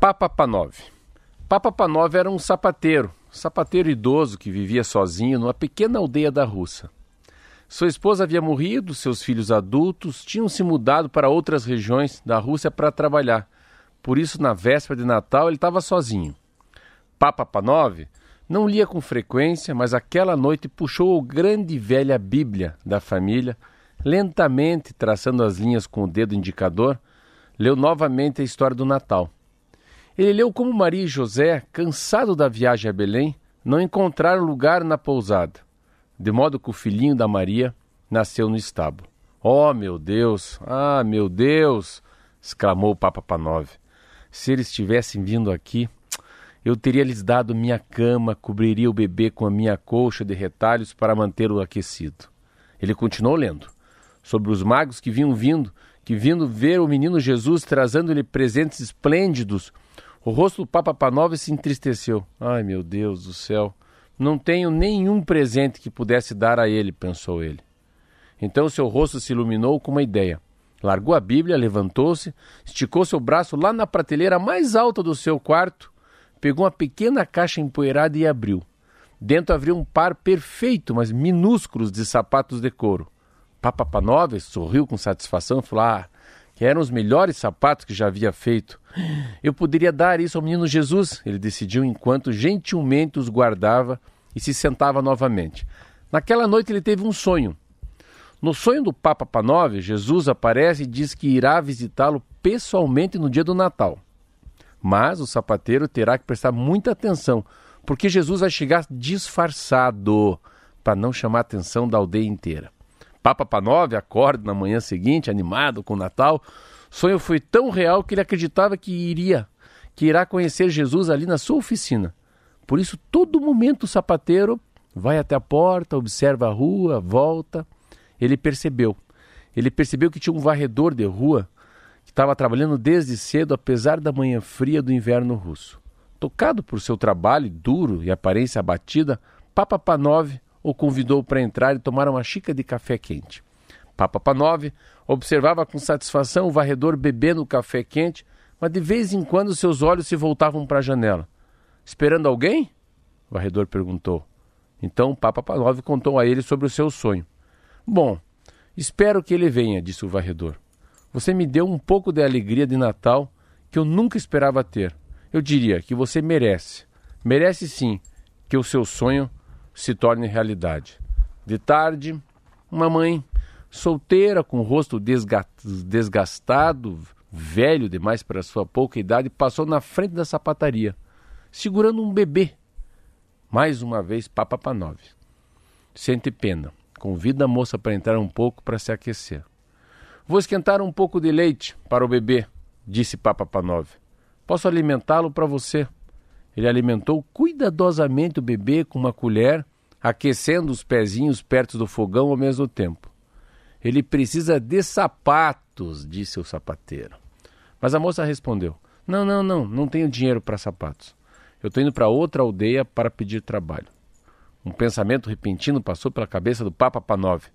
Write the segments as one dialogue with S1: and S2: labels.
S1: Papa Panov. Papa Panov era um sapateiro, sapateiro idoso que vivia sozinho numa pequena aldeia da Rússia. Sua esposa havia morrido, seus filhos adultos tinham se mudado para outras regiões da Rússia para trabalhar. Por isso, na véspera de Natal, ele estava sozinho. Papa Panov não lia com frequência, mas aquela noite puxou a grande e velha Bíblia da família, lentamente traçando as linhas com o dedo indicador, leu novamente a história do Natal. Ele leu como Maria e José, cansado da viagem a Belém, não encontraram lugar na pousada, de modo que o filhinho da Maria nasceu no estábulo. Oh, meu Deus! Ah, meu Deus! exclamou o Papa Panove. Se eles tivessem vindo aqui, eu teria lhes dado minha cama, cobriria o bebê com a minha colcha de retalhos para mantê-lo aquecido. Ele continuou lendo sobre os magos que vinham vindo, que vindo ver o menino Jesus trazendo-lhe presentes esplêndidos o rosto do Papa Panove se entristeceu. Ai, meu Deus do céu. Não tenho nenhum presente que pudesse dar a ele, pensou ele. Então seu rosto se iluminou com uma ideia. Largou a Bíblia, levantou-se, esticou seu braço lá na prateleira mais alta do seu quarto, pegou uma pequena caixa empoeirada e abriu. Dentro havia um par perfeito, mas minúsculos de sapatos de couro. Papa Panove sorriu com satisfação e falou: Ah, que eram os melhores sapatos que já havia feito. Eu poderia dar isso ao menino Jesus, ele decidiu enquanto gentilmente os guardava e se sentava novamente. Naquela noite ele teve um sonho. No sonho do Papa Panove, Jesus aparece e diz que irá visitá-lo pessoalmente no dia do Natal. Mas o sapateiro terá que prestar muita atenção, porque Jesus vai chegar disfarçado para não chamar a atenção da aldeia inteira. Papa Panove acorda na manhã seguinte, animado com o Natal. O sonho foi tão real que ele acreditava que iria, que irá conhecer Jesus ali na sua oficina. Por isso, todo momento o sapateiro vai até a porta, observa a rua, volta. Ele percebeu. Ele percebeu que tinha um varredor de rua que estava trabalhando desde cedo, apesar da manhã fria do inverno russo. Tocado por seu trabalho duro e aparência abatida, Papa Panov o convidou para entrar e tomar uma xícara de café quente. Papa Panove observava com satisfação o varredor bebendo o café quente, mas de vez em quando seus olhos se voltavam para a janela. Esperando alguém? O varredor perguntou. Então Papa Panove contou a ele sobre o seu sonho. Bom, espero que ele venha, disse o varredor. Você me deu um pouco de alegria de Natal que eu nunca esperava ter. Eu diria que você merece. Merece sim que o seu sonho se torne realidade. De tarde, uma mãe solteira, com o rosto desgastado, velho demais para sua pouca idade, passou na frente da sapataria, segurando um bebê. Mais uma vez, Papa Panove. Sente pena. Convida a moça para entrar um pouco para se aquecer. Vou esquentar um pouco de leite para o bebê, disse Papa Panove. Posso alimentá-lo para você. Ele alimentou cuidadosamente o bebê com uma colher, aquecendo os pezinhos perto do fogão ao mesmo tempo. Ele precisa de sapatos, disse o sapateiro. Mas a moça respondeu: Não, não, não, não tenho dinheiro para sapatos. Eu estou indo para outra aldeia para pedir trabalho. Um pensamento repentino passou pela cabeça do Papa Panove.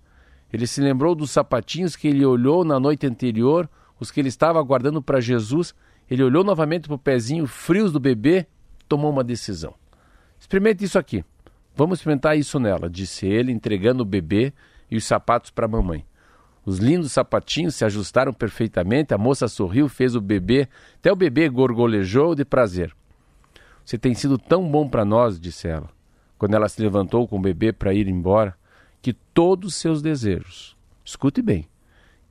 S1: Ele se lembrou dos sapatinhos que ele olhou na noite anterior, os que ele estava aguardando para Jesus. Ele olhou novamente para o pezinho frios do bebê tomou uma decisão. Experimente isso aqui. Vamos experimentar isso nela, disse ele, entregando o bebê e os sapatos para a mamãe. Os lindos sapatinhos se ajustaram perfeitamente, a moça sorriu, fez o bebê, até o bebê gorgolejou de prazer. Você tem sido tão bom para nós, disse ela, quando ela se levantou com o bebê para ir embora, que todos os seus desejos, escute bem,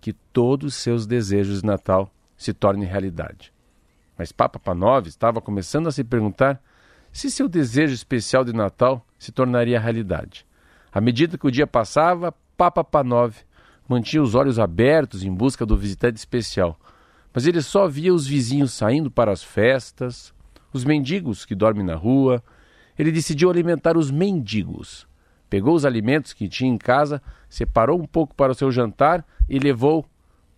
S1: que todos os seus desejos de Natal se tornem realidade. Mas Papa Panove estava começando a se perguntar se seu desejo especial de Natal se tornaria realidade. À medida que o dia passava, Papa Panove mantinha os olhos abertos em busca do visitante especial, mas ele só via os vizinhos saindo para as festas, os mendigos que dormem na rua. Ele decidiu alimentar os mendigos. Pegou os alimentos que tinha em casa, separou um pouco para o seu jantar e levou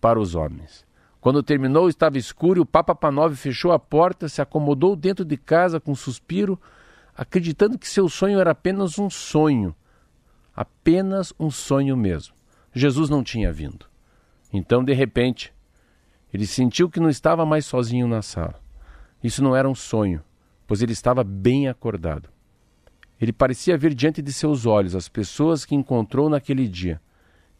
S1: para os homens. Quando terminou, estava escuro e o Papa Panov fechou a porta, se acomodou dentro de casa com um suspiro, acreditando que seu sonho era apenas um sonho. Apenas um sonho mesmo. Jesus não tinha vindo. Então, de repente, ele sentiu que não estava mais sozinho na sala. Isso não era um sonho, pois ele estava bem acordado. Ele parecia ver diante de seus olhos as pessoas que encontrou naquele dia.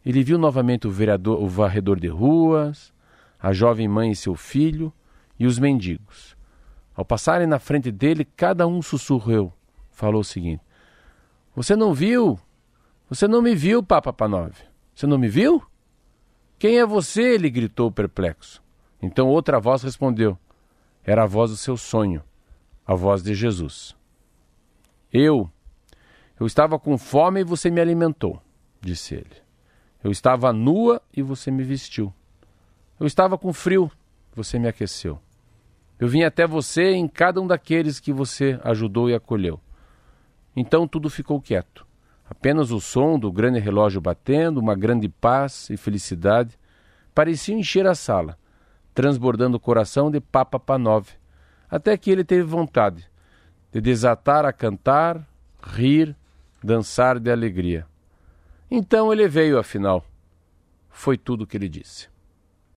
S1: Ele viu novamente o, vereador, o varredor de ruas, a jovem mãe e seu filho e os mendigos. Ao passarem na frente dele, cada um sussurrou. Falou o seguinte: Você não viu? Você não me viu, Papa Panove. Você não me viu? Quem é você? ele gritou perplexo. Então outra voz respondeu: Era a voz do seu sonho, a voz de Jesus. Eu. Eu estava com fome e você me alimentou, disse ele. Eu estava nua e você me vestiu. Eu estava com frio, você me aqueceu. Eu vim até você em cada um daqueles que você ajudou e acolheu. Então tudo ficou quieto. Apenas o som do grande relógio batendo, uma grande paz e felicidade pareciam encher a sala, transbordando o coração de Papa Panove, até que ele teve vontade de desatar a cantar, rir, dançar de alegria. Então ele veio, afinal. Foi tudo o que ele disse.